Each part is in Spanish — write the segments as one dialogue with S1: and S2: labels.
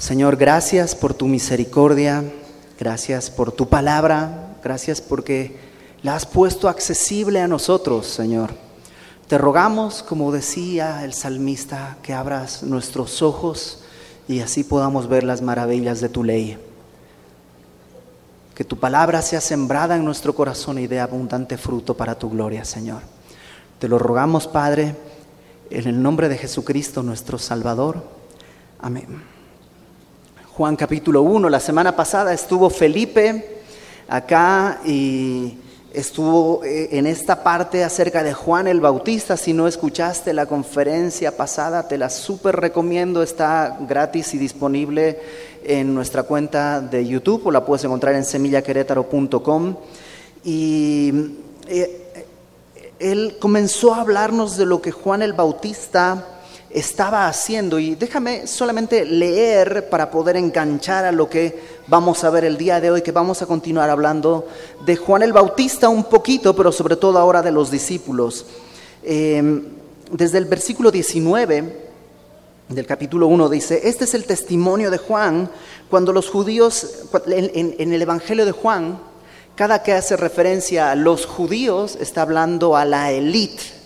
S1: Señor, gracias por tu misericordia, gracias por tu palabra, gracias porque la has puesto accesible a nosotros, Señor. Te rogamos, como decía el salmista, que abras nuestros ojos y así podamos ver las maravillas de tu ley. Que tu palabra sea sembrada en nuestro corazón y dé abundante fruto para tu gloria, Señor. Te lo rogamos, Padre, en el nombre de Jesucristo, nuestro Salvador. Amén. Juan capítulo 1. La semana pasada estuvo Felipe acá y estuvo eh, en esta parte acerca de Juan el Bautista. Si no escuchaste la conferencia pasada, te la súper recomiendo. Está gratis y disponible en nuestra cuenta de YouTube o la puedes encontrar en semillaquerétaro.com. Y eh, él comenzó a hablarnos de lo que Juan el Bautista estaba haciendo. Y déjame solamente leer para poder enganchar a lo que vamos a ver el día de hoy, que vamos a continuar hablando de Juan el Bautista un poquito, pero sobre todo ahora de los discípulos. Em, desde el versículo 19 del capítulo 1 dice, este es el testimonio de Juan cuando los judíos, en, en el Evangelio de Juan, cada que hace referencia a los judíos, está hablando a la élite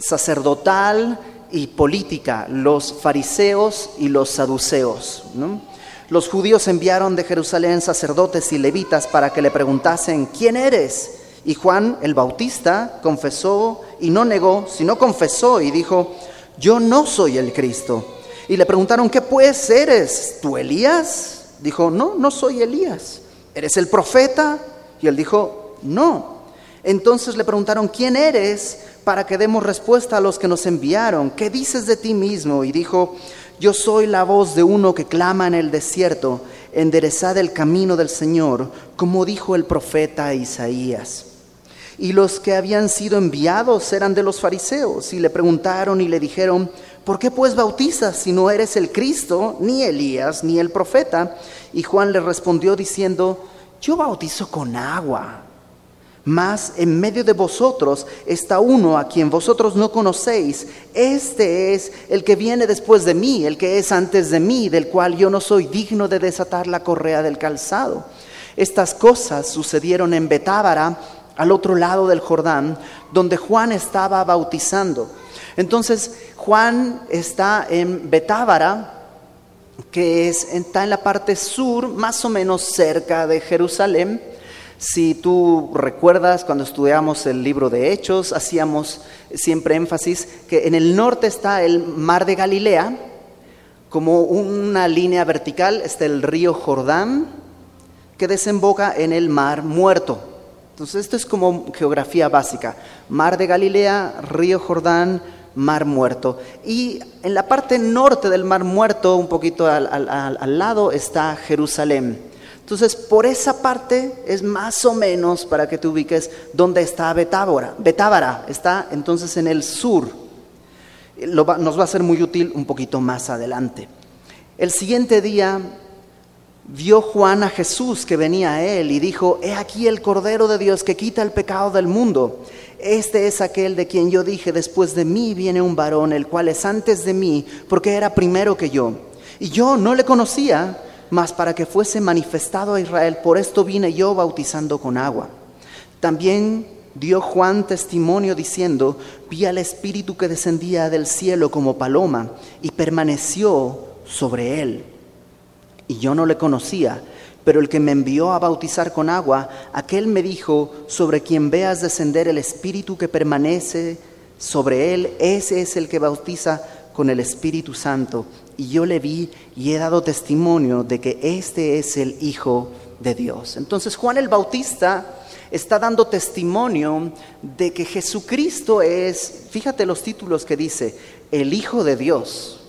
S1: sacerdotal, y política, los fariseos y los saduceos. Los judíos enviaron de Jerusalén sacerdotes y levitas para que le preguntasen, ¿quién eres? Y Juan el Bautista confesó y no negó, sino confesó y dijo, yo no soy el Cristo. Y le preguntaron, ¿qué pues eres? ¿Tú Elías? Dijo, no, no soy Elías. ¿Eres el profeta? Y él dijo, no. Entonces le preguntaron, ¿quién eres? para que demos respuesta a los que nos enviaron. ¿Qué dices de ti mismo? Y dijo, yo soy la voz de uno que clama en el desierto, enderezad el camino del Señor, como dijo el profeta Isaías. Y los que habían sido enviados eran de los fariseos, y le preguntaron y le dijeron, ¿por qué pues bautizas si no eres el Cristo, ni Elías, ni el profeta? Y Juan le respondió diciendo, yo bautizo con agua mas en medio de vosotros está uno a quien vosotros no conocéis. Este es el que viene después de mí, el que es antes de mí, del cual yo no soy digno de desatar la correa del calzado. Estas cosas sucedieron en Betábara, al otro lado del Jordán, donde Juan estaba bautizando. Entonces, Juan está en Betábara, que es, está en la parte sur, más o menos cerca de Jerusalén si tú recuerdas cuando estudiamos el libro de Hechos, hacíamos siempre énfasis que en el norte está el mar de Galilea, como una línea vertical está el río Jordán, que desemboca en el mar muerto. Entonces esto es como geografía básica. Mar de Galilea, río Jordán, mar muerto. Y en la parte norte del mar muerto, un poquito al, al lado, está Jerusalén. Entonces, por esa parte es más o menos para que te ubiques dónde está Betábara. Betábara está entonces en el sur. nos va a ser muy útil un poquito más adelante. El siguiente día vio Juan a Jesús que venía a él y dijo, he aquí el Cordero de Dios que quita el pecado del mundo. Este es aquel de quien yo dije, después de mí viene un varón, el cual es antes de mí, porque era primero que yo. Y yo no le conocía mas para que fuese manifestado a Israel, por esto vine yo bautizando con agua. También dio Juan testimonio diciendo, vi al Espíritu que descendía del cielo como paloma y permaneció sobre él. Y yo no le conocía, pero el que me envió a bautizar con agua, aquel me dijo, sobre quien veas descender el Espíritu que permanece sobre él, ese es el que bautiza con el Espíritu Santo y yo le vi y he dado testimonio de que este es el Hijo de Dios. Entonces Juan el Bautista está dando testimonio de que Jesucristo es, fíjate los títulos que dice, el Hijo de Dios.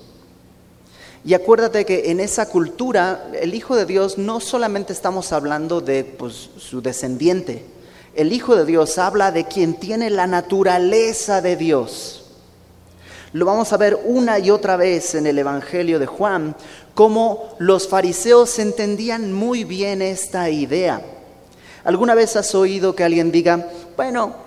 S1: Y acuérdate que en esa cultura, el Hijo de Dios no solamente estamos hablando de pues, su descendiente, el Hijo de Dios habla de quien tiene la naturaleza de Dios. Lo vamos a ver una y otra vez en el Evangelio de Juan, cómo los fariseos entendían muy bien esta idea. ¿Alguna vez has oído que alguien diga, bueno,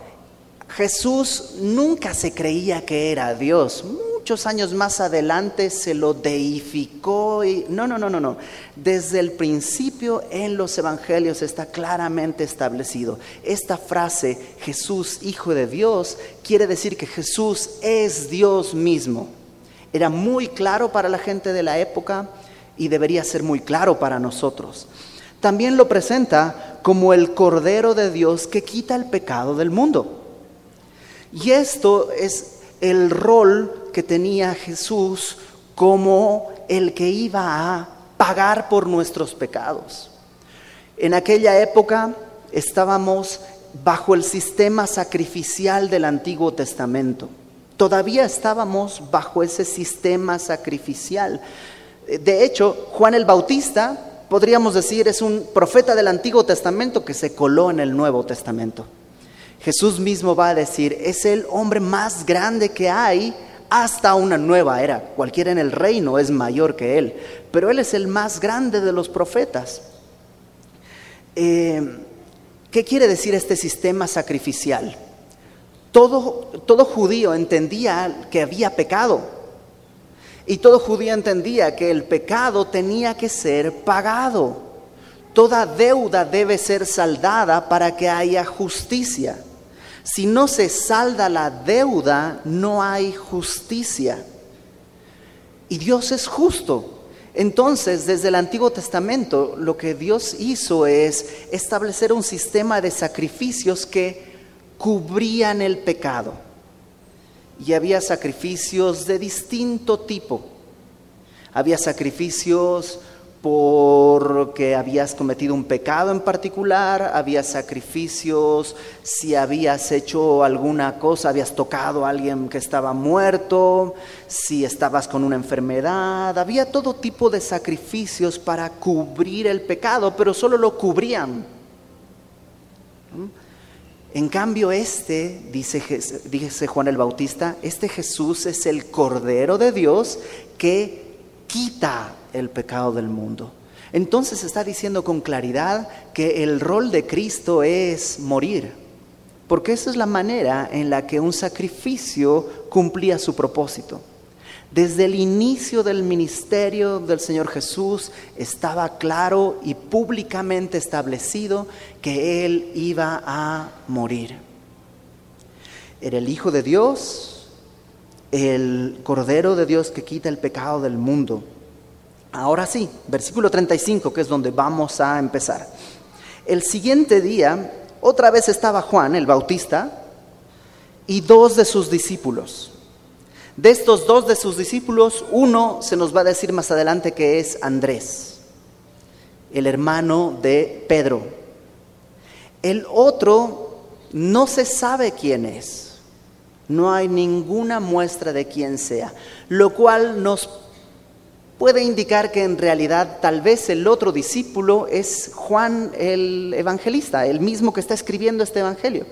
S1: Jesús nunca se creía que era Dios, muchos años más adelante se lo deificó y no, no, no, no, no. Desde el principio en los evangelios está claramente establecido. Esta frase, Jesús, Hijo de Dios, quiere decir que Jesús es Dios mismo. Era muy claro para la gente de la época y debería ser muy claro para nosotros. También lo presenta como el Cordero de Dios que quita el pecado del mundo. Y esto es el rol que tenía Jesús como el que iba a pagar por nuestros pecados. En aquella época estábamos bajo el sistema sacrificial del Antiguo Testamento. Todavía estábamos bajo ese sistema sacrificial. De hecho, Juan el Bautista, podríamos decir, es un profeta del Antiguo Testamento que se coló en el Nuevo Testamento. Jesús mismo va a decir, es el hombre más grande que hay hasta una nueva era. Cualquiera en el reino es mayor que él, pero él es el más grande de los profetas. Eh, ¿Qué quiere decir este sistema sacrificial? Todo, todo judío entendía que había pecado y todo judío entendía que el pecado tenía que ser pagado. Toda deuda debe ser saldada para que haya justicia. Si no se salda la deuda, no hay justicia. Y Dios es justo. Entonces, desde el Antiguo Testamento, lo que Dios hizo es establecer un sistema de sacrificios que cubrían el pecado. Y había sacrificios de distinto tipo. Había sacrificios porque habías cometido un pecado en particular, había sacrificios, si habías hecho alguna cosa, habías tocado a alguien que estaba muerto, si estabas con una enfermedad, había todo tipo de sacrificios para cubrir el pecado, pero solo lo cubrían. En cambio, este, dice, dice Juan el Bautista, este Jesús es el Cordero de Dios que quita el pecado del mundo. Entonces está diciendo con claridad que el rol de Cristo es morir, porque esa es la manera en la que un sacrificio cumplía su propósito. Desde el inicio del ministerio del Señor Jesús estaba claro y públicamente establecido que Él iba a morir. Era el Hijo de Dios, el Cordero de Dios que quita el pecado del mundo. Ahora sí, versículo 35, que es donde vamos a empezar. El siguiente día, otra vez estaba Juan el Bautista y dos de sus discípulos. De estos dos de sus discípulos, uno se nos va a decir más adelante que es Andrés, el hermano de Pedro. El otro no se sabe quién es. No hay ninguna muestra de quién sea, lo cual nos puede indicar que en realidad tal vez el otro discípulo es Juan el evangelista, el mismo que está escribiendo este evangelio.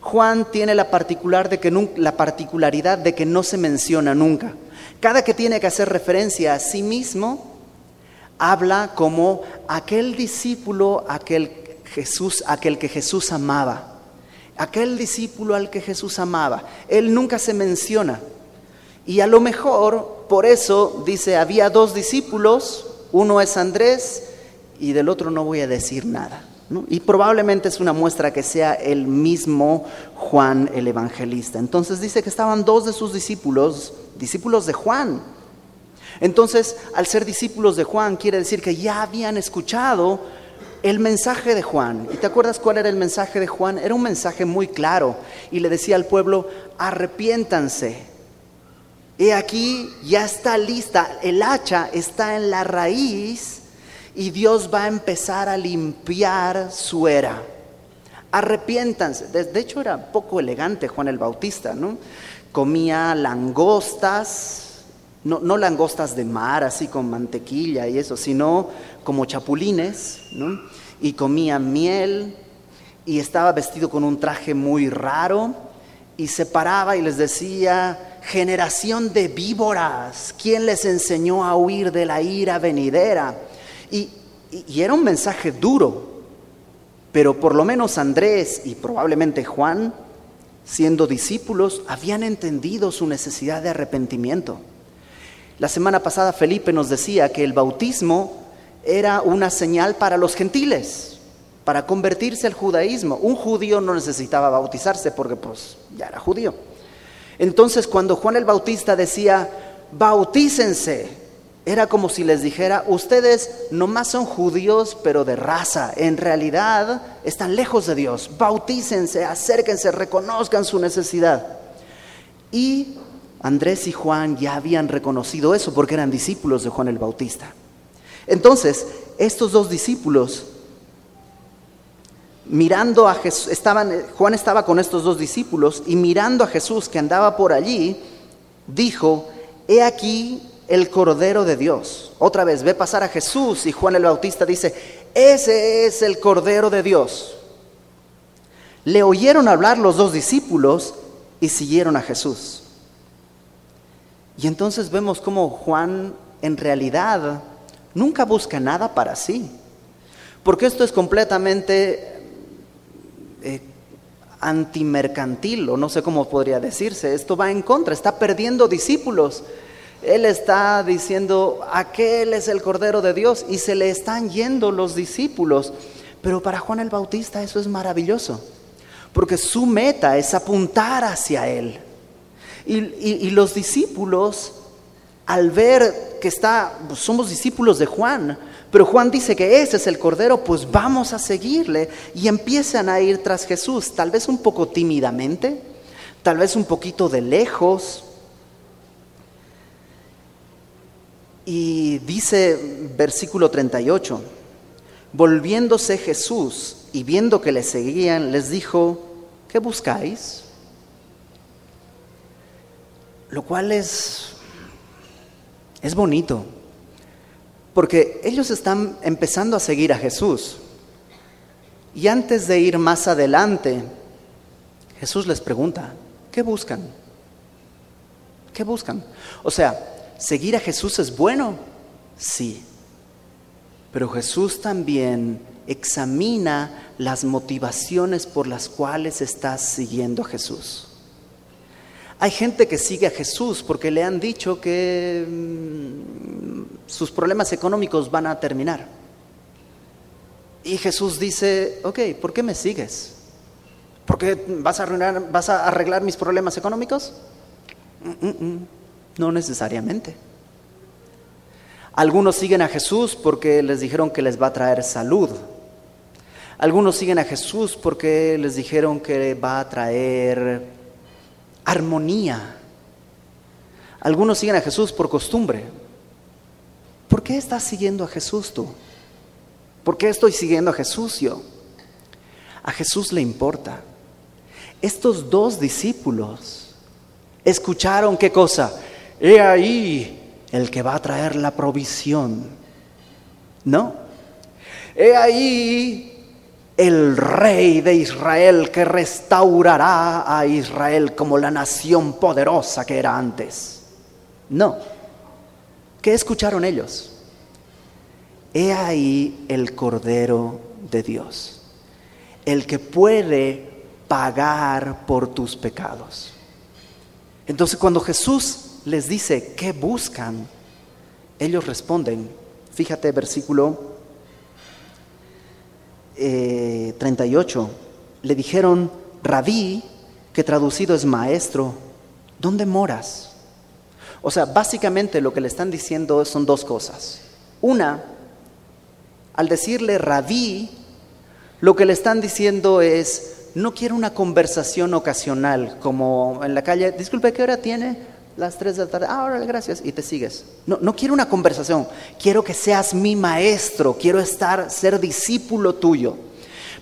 S1: Juan tiene la, particular de que, la particularidad de que no se menciona nunca. Cada que tiene que hacer referencia a sí mismo, habla como aquel discípulo, aquel Jesús, aquel que Jesús amaba. Aquel discípulo al que Jesús amaba. Él nunca se menciona. Y a lo mejor, por eso dice, había dos discípulos, uno es Andrés y del otro no voy a decir nada. Y probablemente es una muestra que sea el mismo Juan el evangelista. Entonces dice que estaban dos de sus discípulos, discípulos de Juan. Entonces, al ser discípulos de Juan, quiere decir que ya habían escuchado el mensaje de Juan. ¿Y te acuerdas cuál era el mensaje de Juan? Era un mensaje muy claro y le decía al pueblo, arrepiéntanse He aquí, ya está lista, el hacha está en la raíz y Dios va a empezar a limpiar su era. Arrepiéntanse. De, hecho era poco elegante Juan el Bautista, ¿no? Comía langostas, no, no, langostas de mar, así con mantequilla y eso, sino como chapulines, ¿no? Y comía miel y estaba vestido con un traje muy raro y se paraba y les decía, generación de víboras, ¿quién les enseñó a huir de la ira venidera? Y, era un mensaje duro, pero por lo menos Andrés y probablemente Juan siendo discípulos, habían entendido su necesidad de arrepentimiento. La semana pasada Felipe nos decía que el bautismo era una señal para los gentiles, para convertirse al judaísmo. Un judío no necesitaba bautizarse porque pues ya era judío. Entonces cuando Juan el Bautista decía, bautícense, era como si les dijera, ustedes nomás son judíos, pero de raza. En realidad están lejos de Dios. Bautícense, acérquense, reconozcan su necesidad. Y Andrés y Juan ya habían reconocido eso porque eran discípulos de Juan el Bautista. Entonces, estos dos discípulos, mirando a Jesús, estaban, Juan estaba con estos dos discípulos y mirando a Jesús que andaba por allí, dijo, he aquí el Cordero de Dios. Otra vez, ve pasar a Jesús y Juan el Bautista dice, ese es el Cordero de Dios. Le oyeron hablar los dos discípulos y siguieron a Jesús. Y entonces vemos cómo Juan en realidad nunca busca nada para sí, porque esto es completamente eh, antimercantil, o no sé cómo podría decirse, esto va en contra, está perdiendo discípulos. Él está diciendo, aquel es el Cordero de Dios y se le están yendo los discípulos. Pero para Juan el Bautista eso es maravilloso, porque su meta es apuntar hacia Él. Y, los discípulos, al ver que está, pues, somos discípulos de Juan, pero Juan dice que ese es el Cordero, pues vamos a seguirle. Y empiezan a ir tras Jesús, tal vez un poco tímidamente, tal vez un poquito de lejos, Y dice versículo 38, volviéndose Jesús y viendo que le seguían, les dijo, ¿qué buscáis? Lo cual es, es bonito, porque ellos están empezando a seguir a Jesús. Y antes de ir más adelante, Jesús les pregunta, ¿qué buscan? ¿Qué buscan? O sea, ¿Seguir a Jesús es bueno? Sí. Pero Jesús también examina las motivaciones por las cuales estás siguiendo a Jesús. Hay gente que sigue a Jesús porque le han dicho que mm, sus problemas económicos van a terminar. Y Jesús dice, ok, ¿por qué me sigues? ¿Por qué vas a, arreglar mis problemas económicos? Mm, mm, no necesariamente. Algunos siguen a Jesús porque les dijeron que les va a traer salud. Algunos siguen a Jesús porque les dijeron que va a traer armonía. Algunos siguen a Jesús por costumbre. ¿Por qué estás siguiendo a Jesús tú? ¿Por qué estoy siguiendo a Jesús yo? A Jesús le importa. Estos dos discípulos escucharon qué cosa? he ahí el que va a traer la provisión. No, he ahí el rey de Israel que restaurará a Israel como la nación poderosa que era antes. No. ¿Qué escucharon ellos? He ahí el Cordero de Dios, el que puede pagar por tus pecados. Entonces cuando Jesús les dice, ¿qué buscan? Ellos responden, fíjate versículo 38, eh, le dijeron, rabí, que traducido es maestro, ¿dónde moras? O sea, básicamente lo que le están diciendo son dos cosas. Una, al decirle rabí, lo que le están diciendo es, no quiero una conversación ocasional, como en la calle, disculpe, ¿qué hora tiene? Las 3 de la tarde, ah, gracias, y te sigues. No, no quiero una conversación, quiero que seas mi maestro, quiero estar, ser discípulo tuyo.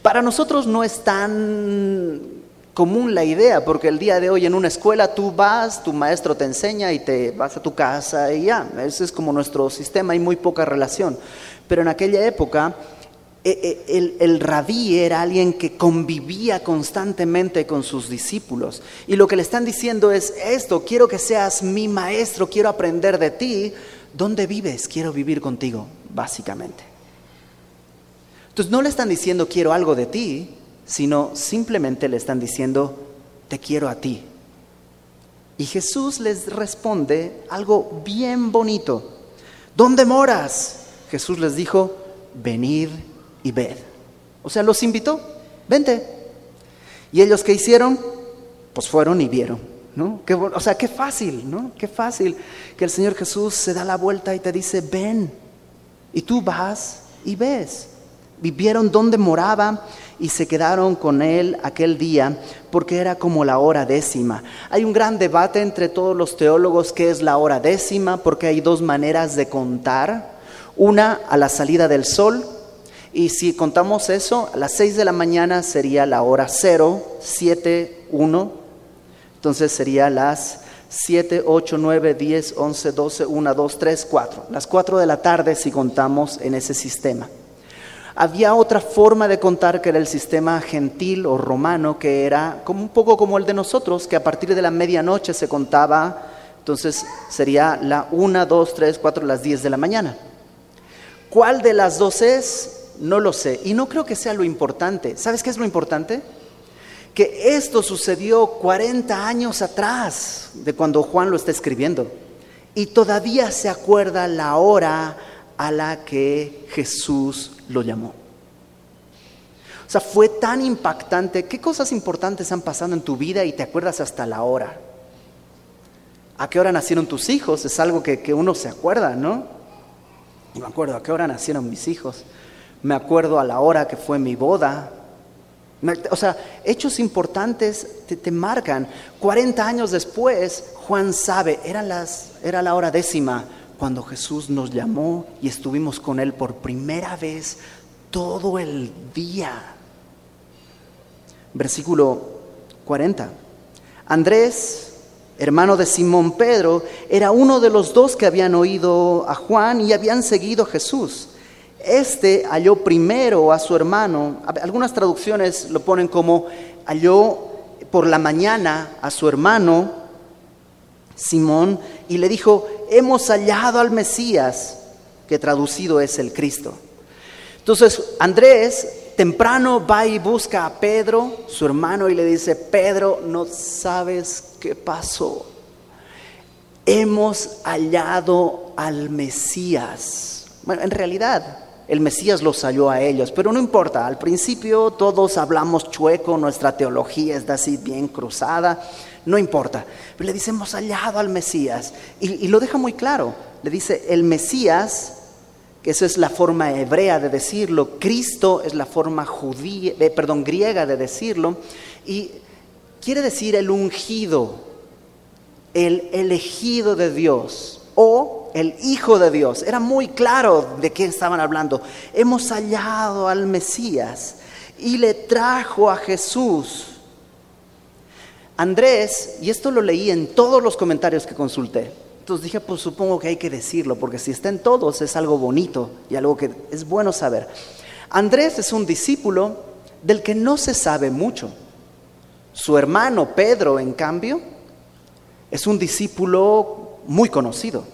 S1: Para nosotros no es tan común la idea, porque el día de hoy en una escuela tú vas, tu maestro te enseña y te vas a tu casa y ya, ese es como nuestro sistema, hay muy poca relación. Pero en aquella época el, el, rabí era alguien que convivía constantemente con sus discípulos. Y lo que le están diciendo es esto, quiero que seas mi maestro, quiero aprender de ti. ¿Dónde vives? Quiero vivir contigo, básicamente. Entonces no le están diciendo quiero algo de ti, sino simplemente le están diciendo te quiero a ti. Y Jesús les responde algo bien bonito. ¿Dónde moras? Jesús les dijo, venid y ved. O sea, los invitó, vente. ¿Y ellos qué hicieron? Pues fueron y vieron. ¿no? o sea, qué fácil, ¿no? Qué fácil que el Señor Jesús se da la vuelta y te dice, ven. Y tú vas y ves. Vivieron donde moraba y se quedaron con él aquel día porque era como la hora décima. Hay un gran debate entre todos los teólogos qué es la hora décima porque hay dos maneras de contar. Una a la salida del sol y si contamos eso, a las seis de la mañana sería la hora cero, siete, uno. Entonces sería las 7, 8, 9, 10, 11, 12, 1, 2, 3, 4. Las 4 de la tarde si contamos en ese sistema. Había otra forma de contar que era el sistema gentil o romano, que era como un poco como el de nosotros, que a partir de la medianoche se contaba, entonces sería la 1, 2, 3, 4, las 10 de la mañana. ¿Cuál de las dos es? No lo sé. Y no creo que sea lo importante. ¿Sabes qué es lo importante? Que esto sucedió 40 años atrás de cuando Juan lo está escribiendo. Y todavía se acuerda la hora a la que Jesús lo llamó. O sea, fue tan impactante. ¿Qué cosas importantes han pasado en tu vida y te acuerdas hasta la hora? ¿A qué hora nacieron tus hijos? Es algo que, uno se acuerda, ¿no? Me acuerdo a qué hora nacieron mis hijos. Me acuerdo a la hora que fue mi boda. O sea, hechos importantes te, te marcan. 40 años después, Juan sabe, era, las, era la hora décima cuando Jesús nos llamó y estuvimos con Él por primera vez todo el día. Versículo 40. Andrés, hermano de Simón Pedro, era uno de los dos que habían oído a Juan y habían seguido a Jesús. Este halló primero a su hermano, algunas traducciones lo ponen como halló por la mañana a su hermano Simón y le dijo, hemos hallado al Mesías, que traducido es el Cristo. Entonces Andrés temprano va y busca a Pedro, su hermano, y le dice, Pedro, no sabes qué pasó. Hemos hallado al Mesías. Bueno, en realidad el Mesías los halló a ellos, pero no importa, al principio todos hablamos chueco, nuestra teología está así bien cruzada, no importa. Pero le dice, hemos hallado al Mesías. Y, lo deja muy claro. Le dice, el Mesías, que esa es la forma hebrea de decirlo, Cristo es la forma judía, eh, perdón, griega de decirlo, y quiere decir el ungido, el elegido de Dios o el Hijo de Dios. Era muy claro de qué estaban hablando. Hemos hallado al Mesías y le trajo a Jesús Andrés, y esto lo leí en todos los comentarios que consulté, entonces dije, pues supongo que hay que decirlo, porque si está en todos es algo bonito y algo que es bueno saber. Andrés es un discípulo del que no se sabe mucho. Su hermano Pedro, en cambio, es un discípulo muy conocido.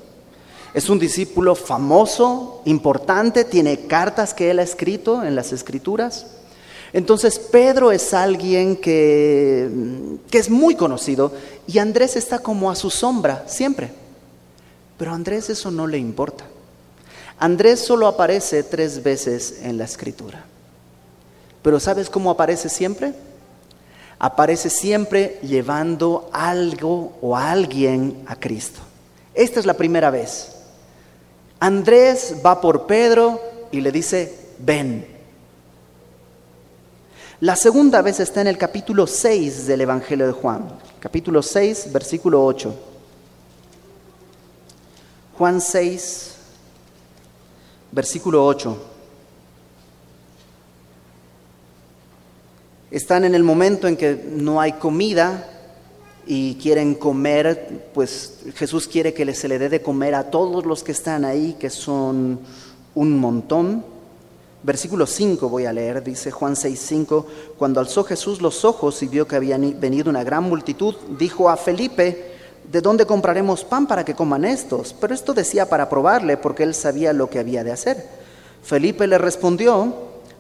S1: Es un discípulo famoso, importante, tiene cartas que él ha escrito en las escrituras. Entonces Pedro es alguien que, es muy conocido y Andrés está como a su sombra siempre. Pero a Andrés eso no le importa. Andrés solo aparece tres veces en la escritura. Pero ¿sabes cómo aparece siempre? Aparece siempre llevando algo o alguien a Cristo. Esta es la primera vez. Andrés va por Pedro y le dice, ven. La segunda vez está en el capítulo 6 del Evangelio de Juan, capítulo 6, versículo 8. Juan 6, versículo 8. Están en el momento en que no hay comida y quieren comer, pues Jesús quiere que se le dé de comer a todos los que están ahí, que son un montón. Versículo 5 voy a leer, dice Juan 6, 5, cuando alzó Jesús los ojos y vio que había venido una gran multitud, dijo a Felipe, ¿de dónde compraremos pan para que coman estos? Pero esto decía para probarle, porque él sabía lo que había de hacer. Felipe le respondió,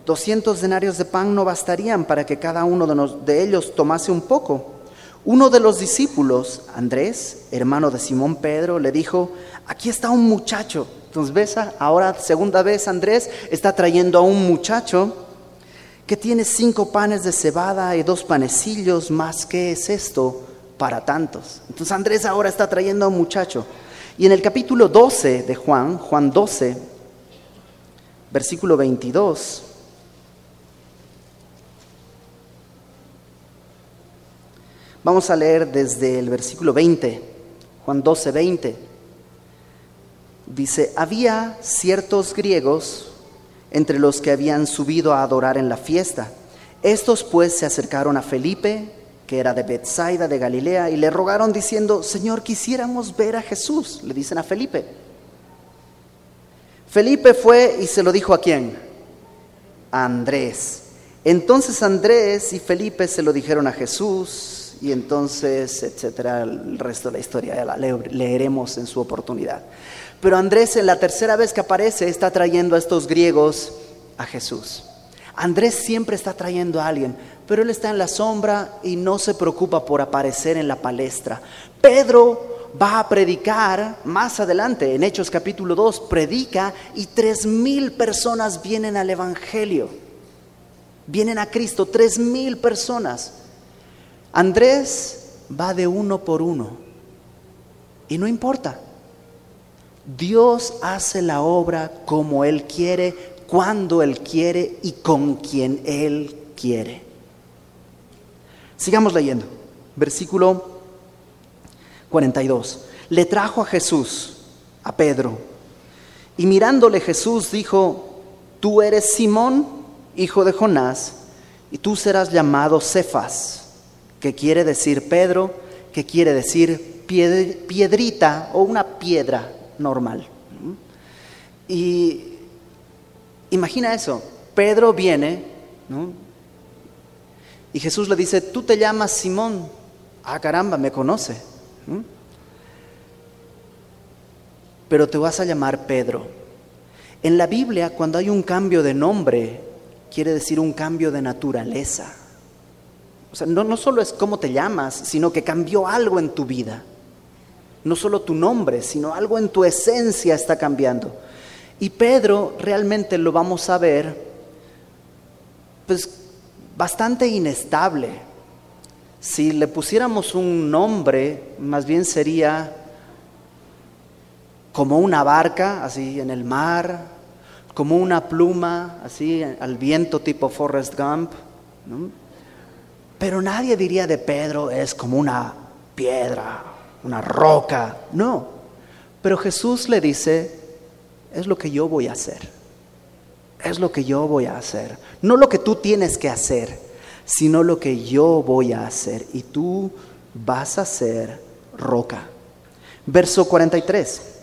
S1: 200 denarios de pan no bastarían para que cada uno de, de ellos tomase un poco. Uno de los discípulos, Andrés, hermano de Simón Pedro, le dijo, aquí está un muchacho. Entonces ves, ahora segunda vez Andrés está trayendo a un muchacho que tiene cinco panes de cebada y dos panecillos, más que es esto para tantos. Entonces Andrés ahora está trayendo a un muchacho. Y en el capítulo 12 de Juan, Juan 12, versículo 22, Vamos a leer desde el versículo 20, Juan 12, 20. Dice, había ciertos griegos entre los que habían subido a adorar en la fiesta. Estos pues se acercaron a Felipe, que era de Bethsaida de Galilea, y le rogaron diciendo, Señor, quisiéramos ver a Jesús. Le dicen a Felipe. Felipe fue y se lo dijo a quién? A Andrés. Entonces Andrés y Felipe se lo dijeron a Jesús y entonces, etcétera, el resto de la historia ya la leeremos en su oportunidad. Pero Andrés en la tercera vez que aparece está trayendo a estos griegos a Jesús. Andrés siempre está trayendo a alguien, pero él está en la sombra y no se preocupa por aparecer en la palestra. Pedro va a predicar más adelante, en Hechos capítulo 2, predica y tres mil personas vienen al Evangelio, vienen a Cristo, tres mil personas. Andrés va de uno por uno y no importa. Dios hace la obra como Él quiere, cuando Él quiere y con quien Él quiere. Sigamos leyendo. Versículo 42. Le trajo a Jesús, a Pedro, y mirándole Jesús dijo, tú eres Simón, hijo de Jonás, y tú serás llamado Cefas que quiere decir Pedro, que quiere decir piedrita o una piedra normal. Y imagina eso, Pedro viene, y Jesús le dice, tú te llamas Simón, ah caramba, me conoce, pero te vas a llamar Pedro. En la Biblia, cuando hay un cambio de nombre, quiere decir un cambio de naturaleza. O sea, no, no solo es cómo te llamas, sino que cambió algo en tu vida. No solo tu nombre, sino algo en tu esencia está cambiando. Y Pedro realmente lo vamos a ver, pues bastante inestable. Si le pusiéramos un nombre, más bien sería como una barca, así en el mar, como una pluma, así al viento tipo Forrest Gump. ¿no? Pero nadie diría de Pedro es como una piedra, una roca. No. Pero Jesús le dice, es lo que yo voy a hacer. Es lo que yo voy a hacer. No lo que tú tienes que hacer, sino lo que yo voy a hacer. Y tú vas a ser roca. Verso 43.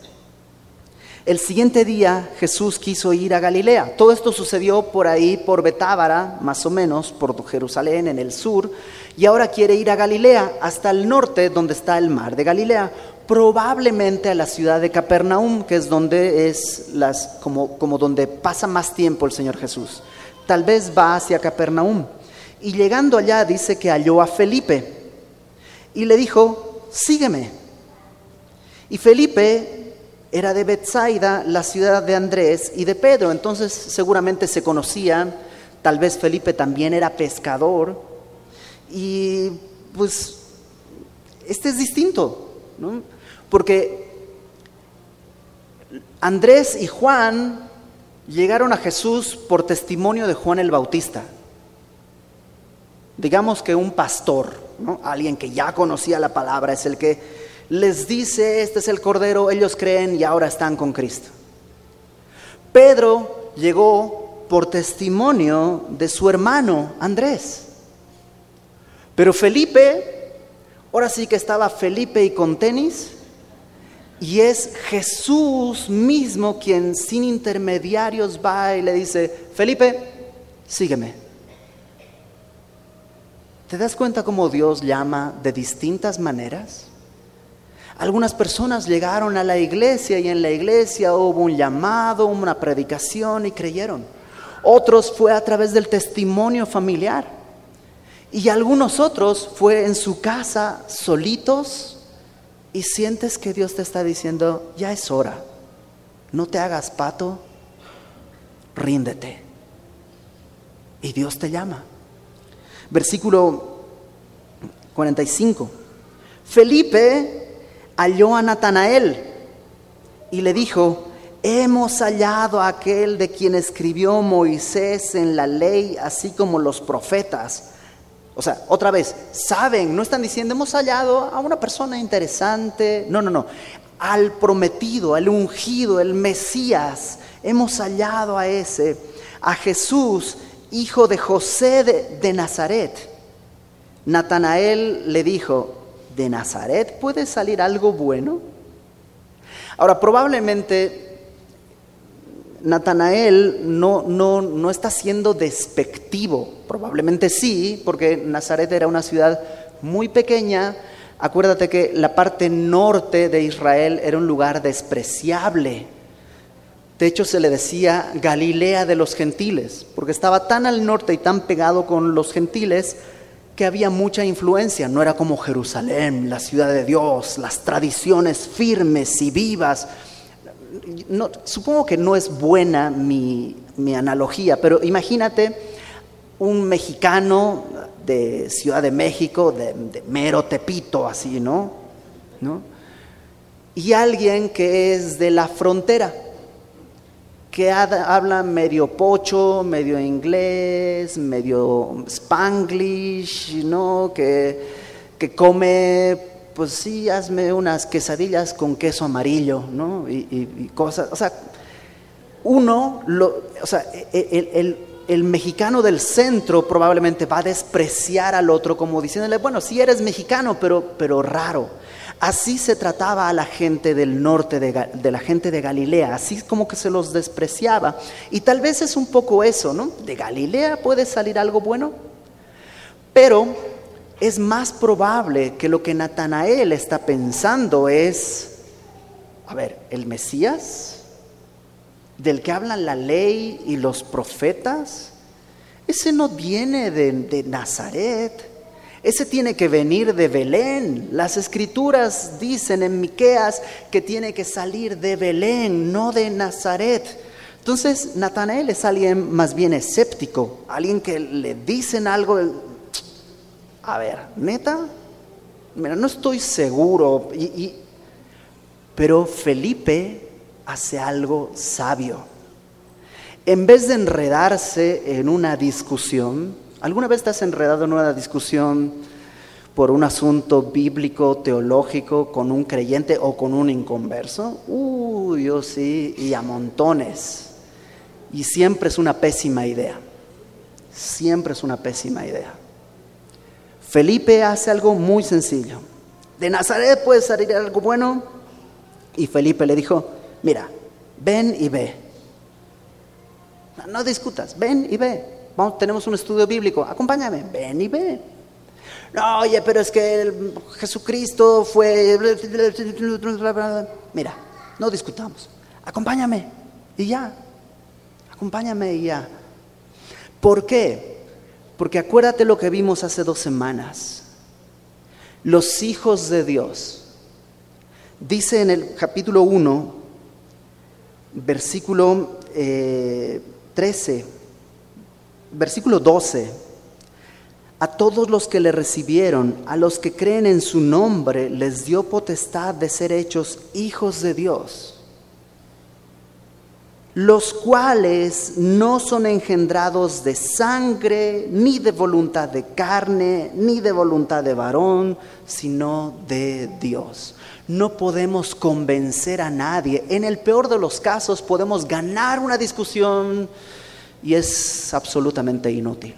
S1: El siguiente día Jesús quiso ir a Galilea. Todo esto sucedió por ahí, por Betábara, más o menos, por Jerusalén, en el sur. Y ahora quiere ir a Galilea, hasta el norte, donde está el mar de Galilea. Probablemente a la ciudad de Capernaum, que es donde es las, como, como donde pasa más tiempo el Señor Jesús. Tal vez va hacia Capernaum. Y llegando allá dice que halló a Felipe. Y le dijo, sígueme. Y Felipe era de Bethsaida, la ciudad de Andrés y de Pedro, entonces seguramente se conocían, tal vez Felipe también era pescador, y pues este es distinto, ¿no? porque Andrés y Juan llegaron a Jesús por testimonio de Juan el Bautista. Digamos que un pastor, ¿no? alguien que ya conocía la palabra, es el que les dice, este es el Cordero, ellos creen y ahora están con Cristo. Pedro llegó por testimonio de su hermano Andrés. Pero Felipe, ahora sí que estaba Felipe y con tenis, y es Jesús mismo quien sin intermediarios va y le dice, Felipe, sígueme. ¿Te das cuenta cómo Dios llama de distintas maneras? Algunas personas llegaron a la iglesia y en la iglesia hubo un llamado, una predicación y creyeron. Otros fue a través del testimonio familiar. Y algunos otros fue en su casa solitos y sientes que Dios te está diciendo, ya es hora, no te hagas pato, ríndete. Y Dios te llama. Versículo 45. Felipe halló a Natanael y le dijo, hemos hallado a aquel de quien escribió Moisés en la ley, así como los profetas. O sea, otra vez, saben, no están diciendo, hemos hallado a una persona interesante. No, no, no. Al prometido, al ungido, el Mesías, hemos hallado a ese, a Jesús, hijo de José de, de Nazaret. Natanael le dijo, ¿de Nazaret puede salir algo bueno? Ahora, probablemente Natanael no, no, no, está siendo despectivo, probablemente sí, porque Nazaret era una ciudad muy pequeña. Acuérdate que la parte norte de Israel era un lugar despreciable. De hecho, se le decía Galilea de los gentiles, porque estaba tan al norte y tan pegado con los gentiles que había mucha influencia. No era como Jerusalén, la ciudad de Dios, las tradiciones firmes y vivas no, supongo que no es buena mi, analogía, pero imagínate un mexicano de Ciudad de México, de, mero Tepito, así, ¿no? ¿no? Y alguien que es de la frontera, que habla medio pocho, medio inglés, medio spanglish, ¿no? Que, que come pues sí, hazme unas quesadillas con queso amarillo, ¿no? Y, cosas, o sea, uno, lo, o sea, e, e, el, el, mexicano del centro probablemente va a despreciar al otro como diciéndole, bueno, sí eres mexicano, pero, pero raro. Así se trataba a la gente del norte, de, la gente de Galilea, así como que se los despreciaba. Y tal vez es un poco eso, ¿no? De Galilea puede salir algo bueno, pero es más probable que lo que Natanael está pensando es, a ver, el Mesías, del que hablan la ley y los profetas, ese no viene de, Nazaret, ese tiene que venir de Belén. Las escrituras dicen en Miqueas que tiene que salir de Belén, no de Nazaret. Entonces, Natanael es alguien más bien escéptico, alguien que le dicen algo, a ver, neta, mira, no estoy seguro, pero Felipe hace algo sabio. En vez de enredarse en una discusión, ¿alguna vez te has enredado en una discusión por un asunto bíblico, teológico, con un creyente o con un inconverso? Uy, yo sí, y a montones. Y siempre es una pésima idea. Siempre es una pésima idea. Felipe hace algo muy sencillo. De Nazaret puede salir algo bueno. Y Felipe le dijo, mira, ven y ve. No, discutas, ven y ve. Vamos, tenemos un estudio bíblico, acompáñame, ven y ve. No, oye, pero es que Jesucristo fue... Mira, no discutamos. Acompáñame y ya. Acompáñame y ya. ¿Por qué? Porque acuérdate lo que vimos hace dos semanas. Los hijos de Dios. Dice en el capítulo 1, versículo 13, eh, versículo 12. A todos los que le recibieron, a los que creen en su nombre, les dio potestad de ser hechos hijos de Dios los cuales no son engendrados de sangre, ni de voluntad de carne, ni de voluntad de varón, sino de Dios. No podemos convencer a nadie. En el peor de los casos podemos ganar una discusión y es absolutamente inútil.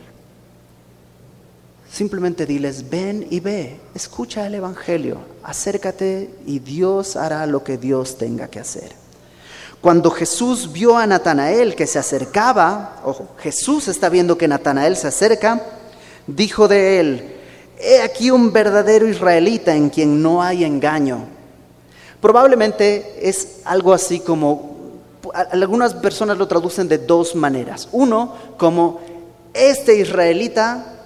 S1: Simplemente diles, ven y ve, escucha el Evangelio, acércate y Dios hará lo que Dios tenga que hacer. Cuando Jesús vio a Natanael que se acercaba, ojo, Jesús está viendo que Natanael se acerca, dijo de él, he aquí un verdadero israelita en quien no hay engaño. Probablemente es algo así como, algunas personas lo traducen de dos maneras. Uno, como este israelita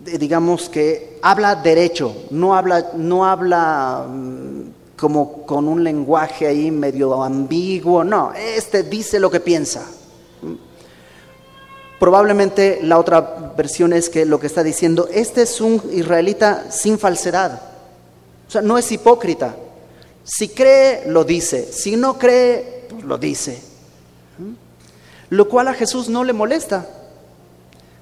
S1: digamos que habla derecho, no habla, no habla mm, como con un lenguaje ahí medio ambiguo, no, este dice lo que piensa. Probablemente la otra versión es que lo que está diciendo, este es un israelita sin falsedad, o sea, no es hipócrita. Si cree, lo dice, si no cree, pues lo dice. Lo cual a Jesús no le molesta,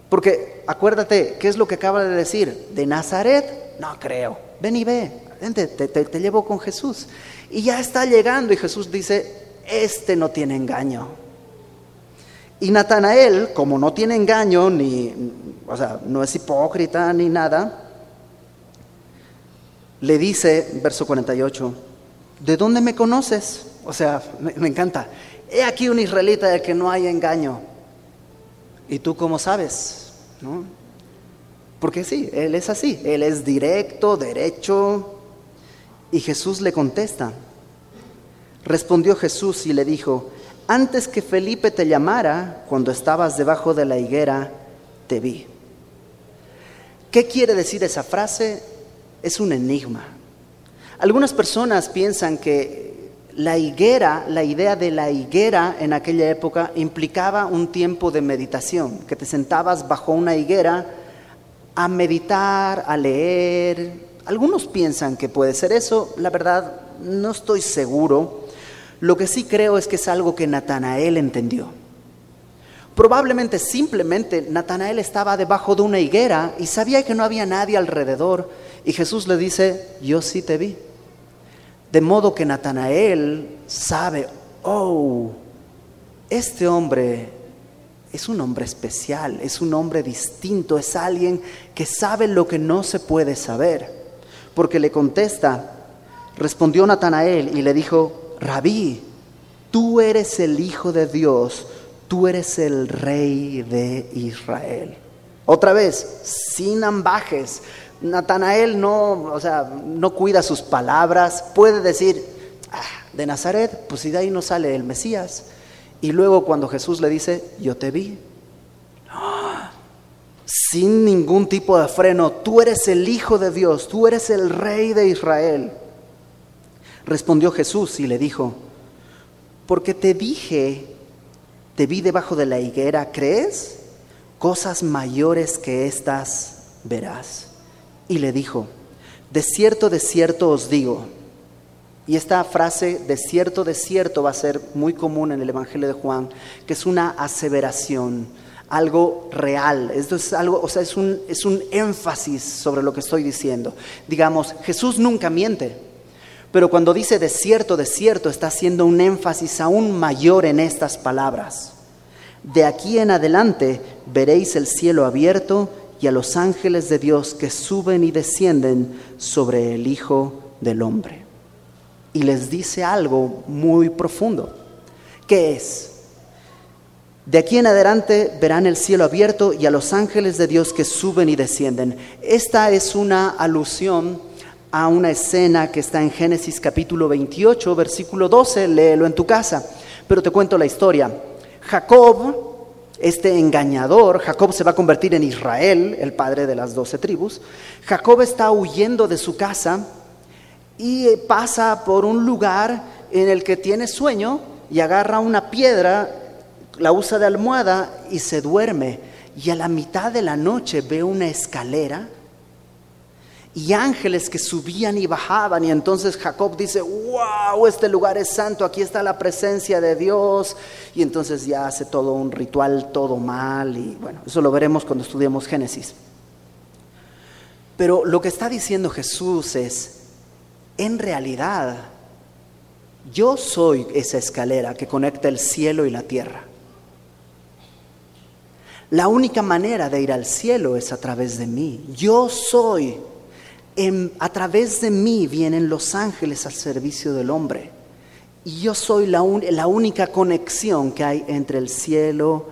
S1: porque acuérdate, ¿qué es lo que acaba de decir? De Nazaret, no creo, ven y ve, te, te llevo con Jesús. Y ya está llegando y Jesús dice, este no tiene engaño. Y Natanael, como no tiene engaño, ni, o sea, no es hipócrita ni nada, le dice, verso 48, ¿de dónde me conoces? O sea, me, encanta. He aquí un israelita del que no hay engaño. ¿Y tú cómo sabes? ¿No? Porque sí, él es así, él es directo, derecho. Y Jesús le contesta. Respondió Jesús y le dijo, antes que Felipe te llamara, cuando estabas debajo de la higuera, te vi. ¿Qué quiere decir esa frase? Es un enigma. Algunas personas piensan que la higuera, la idea de la higuera en aquella época implicaba un tiempo de meditación, que te sentabas bajo una higuera a meditar, a leer. Algunos piensan que puede ser eso, la verdad no estoy seguro. Lo que sí creo es que es algo que Natanael entendió. Probablemente simplemente Natanael estaba debajo de una higuera y sabía que no había nadie alrededor y Jesús le dice, yo sí te vi. De modo que Natanael sabe, oh, este hombre es un hombre especial, es un hombre distinto, es alguien que sabe lo que no se puede saber. Porque le contesta, respondió Natanael y le dijo, rabí, tú eres el Hijo de Dios, tú eres el Rey de Israel. Otra vez, sin ambajes, Natanael no, o sea, no cuida sus palabras, puede decir, ah, de Nazaret, pues si de ahí no sale el Mesías. Y luego cuando Jesús le dice, yo te vi, sin ningún tipo de freno, tú eres el Hijo de Dios, tú eres el Rey de Israel. Respondió Jesús y le dijo, porque te dije, te vi debajo de la higuera, ¿crees? Cosas mayores que estas verás y le dijo, de cierto, de cierto os digo, y esta frase, de cierto, de cierto, va a ser muy común en el Evangelio de Juan, que es una aseveración, algo real. Esto es algo, o sea, es un, es un énfasis sobre lo que estoy diciendo. Digamos, Jesús nunca miente, pero cuando dice de cierto, de cierto, está haciendo un énfasis aún mayor en estas palabras. De aquí en adelante veréis el cielo abierto y a los ángeles de Dios que suben y descienden sobre el Hijo del Hombre. Y les dice algo muy profundo. ¿Qué es? De aquí en adelante verán el cielo abierto y a los ángeles de Dios que suben y descienden. Esta es una alusión a una escena que está en Génesis capítulo 28, versículo 12, léelo en tu casa. Pero te cuento la historia. Jacob este engañador, Jacob se va a convertir en Israel, el padre de las doce tribus. Jacob está huyendo de su casa y pasa por un lugar en el que tiene sueño y agarra una piedra, la usa de almohada y se duerme. Y a la mitad de la noche ve una escalera y ángeles que subían y bajaban. Y entonces Jacob dice, wow, este lugar es santo, aquí está la presencia de Dios. Y entonces ya hace todo un ritual, todo mal. Y bueno, eso lo veremos cuando estudiemos Génesis. Pero lo que está diciendo Jesús es, en realidad, yo soy esa escalera que conecta el cielo y la tierra. La única manera de ir al cielo es a través de mí. Yo soy a través de mí vienen los ángeles al servicio del hombre. Y yo soy la, la única conexión que hay entre el cielo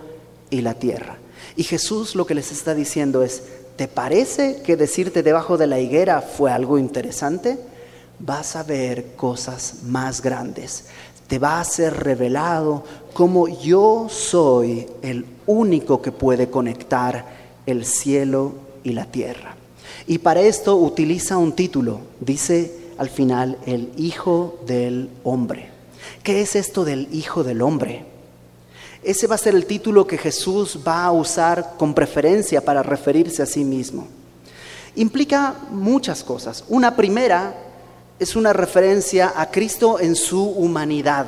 S1: y la tierra. Y Jesús lo que les está diciendo es, ¿te parece que decirte debajo de la higuera fue algo interesante? Vas a ver cosas más grandes. Te va a ser revelado como yo soy el único que puede conectar el cielo y la tierra. Y para esto utiliza un título, dice al final, el Hijo del Hombre. ¿Qué es esto del Hijo del Hombre? Ese va a ser el título que Jesús va a usar con preferencia para referirse a sí mismo. Implica muchas cosas. Una primera es una referencia a Cristo en su humanidad.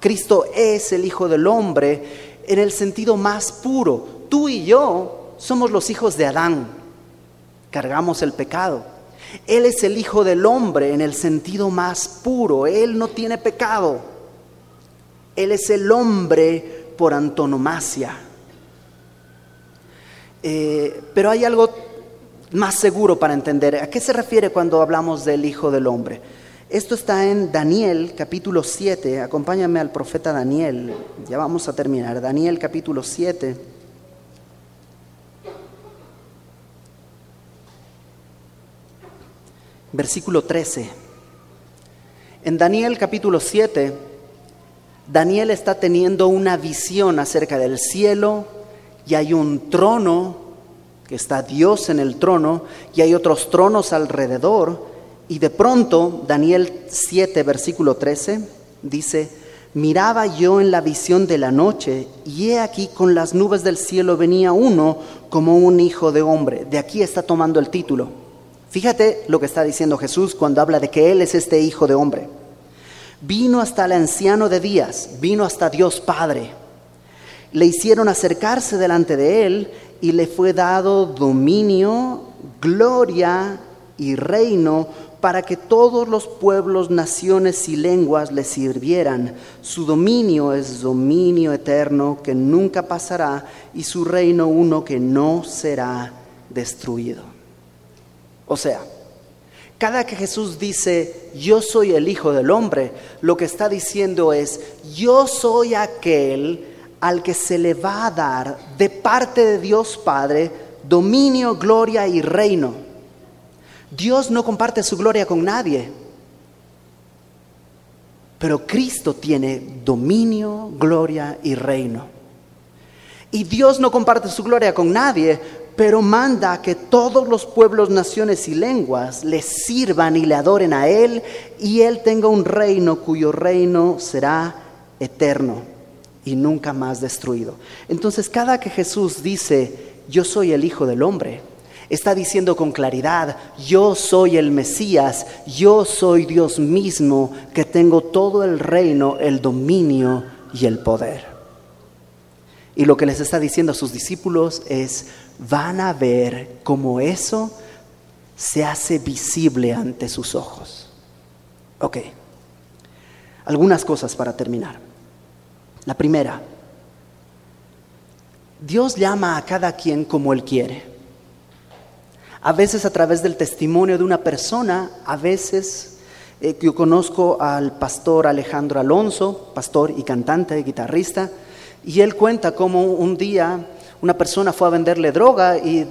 S1: Cristo es el Hijo del Hombre en el sentido más puro. Tú y yo somos los hijos de Adán, cargamos el pecado. Él es el Hijo del Hombre en el sentido más puro. Él no tiene pecado. Él es el hombre por antonomasia. Eh, pero hay algo más seguro para entender. ¿A qué se refiere cuando hablamos del Hijo del Hombre? Esto está en Daniel capítulo 7. Acompáñame al profeta Daniel. Ya vamos a terminar. Daniel capítulo 7. Versículo 13. En Daniel capítulo 7, Daniel está teniendo una visión acerca del cielo y hay un trono, que está Dios en el trono, y hay otros tronos alrededor y de pronto, Daniel 7, versículo 13, dice, miraba yo en la visión de la noche, y he aquí con las nubes del cielo venía uno como un hijo de hombre. De aquí está tomando el título. Fíjate lo que está diciendo Jesús cuando habla de que Él es este hijo de hombre. Vino hasta el anciano de días, vino hasta Dios Padre. Le hicieron acercarse delante de Él y le fue dado dominio, gloria y reino para que todos los pueblos, naciones y lenguas le sirvieran. Su dominio es dominio eterno que nunca pasará y su reino uno que no será destruido. O sea, cada que Jesús dice, yo soy el Hijo del Hombre, lo que está diciendo es, yo soy aquel al que se le va a dar de parte de Dios Padre dominio, gloria y reino. Dios no comparte su gloria con nadie, pero Cristo tiene dominio, gloria y reino. Y Dios no comparte su gloria con nadie, pero manda que todos los pueblos, naciones y lenguas le sirvan y le adoren a Él y Él tenga un reino cuyo reino será eterno y nunca más destruido. Entonces cada que Jesús dice, yo soy el Hijo del Hombre, Está diciendo con claridad, yo soy el Mesías, yo soy Dios mismo, que tengo todo el reino, el dominio y el poder. Y lo que les está diciendo a sus discípulos es, van a ver cómo eso se hace visible ante sus ojos. Ok, algunas cosas para terminar. La primera, Dios llama a cada quien como Él quiere a veces a través del testimonio de una persona, a veces eh, yo conozco al pastor Alejandro Alonso, pastor y cantante guitarrista, y él cuenta cómo un día una persona fue a venderle droga y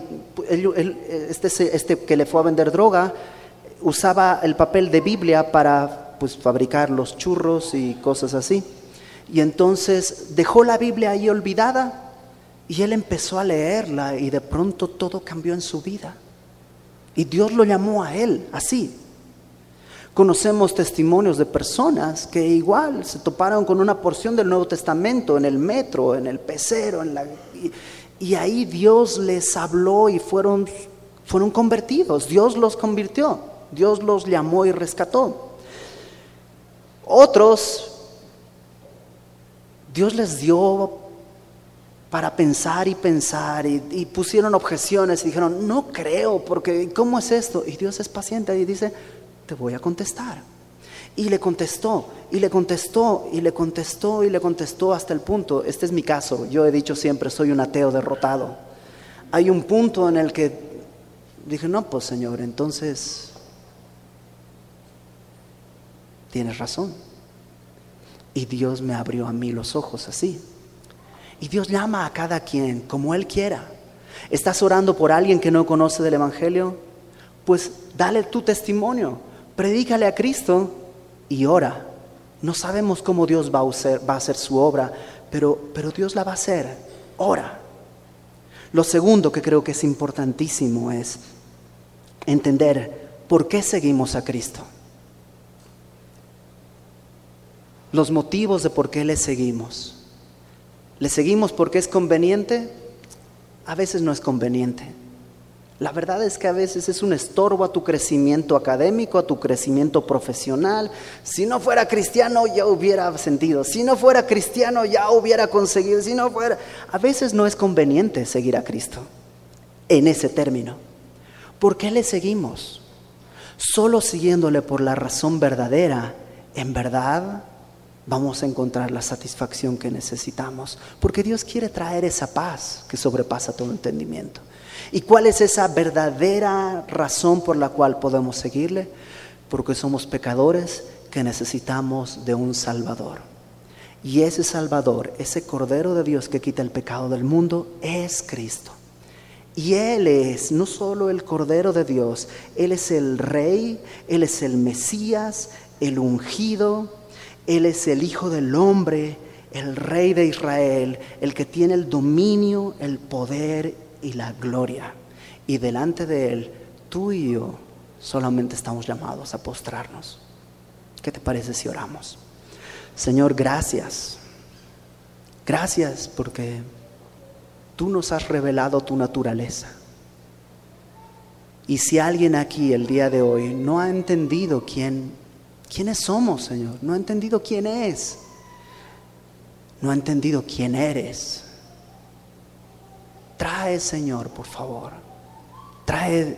S1: este, este, que le fue a vender droga usaba el papel de Biblia para pues, fabricar los churros y cosas así. Y entonces dejó la Biblia ahí olvidada y él empezó a leerla y de pronto todo cambió en su vida. Y Dios lo llamó a él así. Conocemos testimonios de personas que igual se toparon con una porción del Nuevo Testamento en el metro, en el pecero, en la, y, ahí Dios les habló y fueron, fueron convertidos. Dios los convirtió. Dios los llamó y rescató. Otros, Dios les dio para pensar y pensar y, pusieron objeciones y dijeron, no creo, porque ¿cómo es esto? Y Dios es paciente y dice, te voy a contestar. Y le contestó, y le contestó, y le contestó, y le contestó hasta el punto, este es mi caso, yo he dicho siempre, soy un ateo derrotado. Hay un punto en el que dije, no, pues Señor, entonces tienes razón. Y Dios me abrió a mí los ojos así. Y Dios llama a cada quien como Él quiera. ¿Estás orando por alguien que no conoce del Evangelio? Pues dale tu testimonio, predícale a Cristo y ora. No sabemos cómo Dios va a hacer, va a su obra, pero, pero Dios la va a hacer. Ora. Lo segundo que creo que es importantísimo es entender por qué seguimos a Cristo. Los motivos de por qué le seguimos. ¿Le seguimos porque es conveniente? A veces no es conveniente. La verdad es que a veces es un estorbo a tu crecimiento académico, a tu crecimiento profesional. Si no fuera cristiano ya hubiera sentido, si no fuera cristiano ya hubiera conseguido, si no fuera... A veces no es conveniente seguir a Cristo en ese término. ¿Por qué le seguimos? Solo siguiéndole por la razón verdadera, en verdad vamos a encontrar la satisfacción que necesitamos, porque Dios quiere traer esa paz que sobrepasa todo entendimiento. ¿Y cuál es esa verdadera razón por la cual podemos seguirle? Porque somos pecadores que necesitamos de un Salvador. Y ese Salvador, ese Cordero de Dios que quita el pecado del mundo, es Cristo. Y Él es no solo el Cordero de Dios, Él es el Rey, Él es el Mesías, el ungido, Él es el Hijo del Hombre, el Rey de Israel, el que tiene el dominio, el poder y la gloria. Y delante de Él, tú y yo solamente estamos llamados a postrarnos. ¿Qué te parece si oramos? Señor, gracias. Gracias porque tú nos has revelado tu naturaleza. Y si alguien aquí el día de hoy no ha entendido quién, quiénes somos, Señor, no ha entendido quién es, no ha entendido quién eres, Señor, por favor. Trae,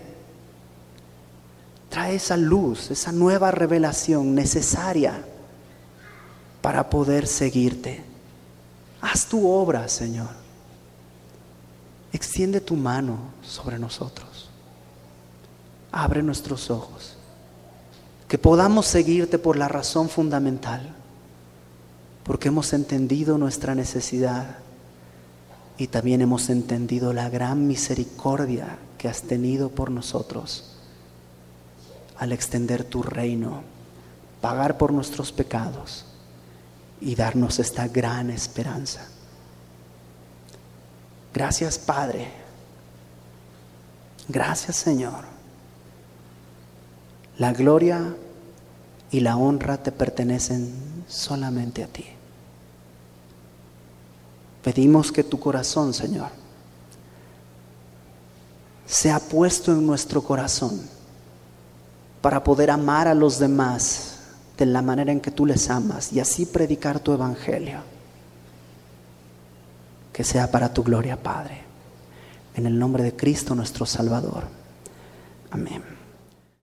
S1: trae esa luz, esa nueva revelación necesaria para poder seguirte. Haz tu obra, Señor. Extiende tu mano sobre nosotros. Abre nuestros ojos. Que podamos seguirte por la razón fundamental. Porque hemos entendido nuestra necesidad y también hemos entendido la gran misericordia que has tenido por nosotros al extender tu reino, pagar por nuestros pecados y darnos esta gran esperanza. Gracias Padre. Gracias Señor. La gloria y la honra te pertenecen solamente a ti. Pedimos que tu corazón, Señor, sea puesto en nuestro corazón para poder amar a los demás de la manera en que tú les amas y así predicar tu evangelio. Que sea para tu gloria, Padre. En el nombre de Cristo nuestro Salvador. Amén.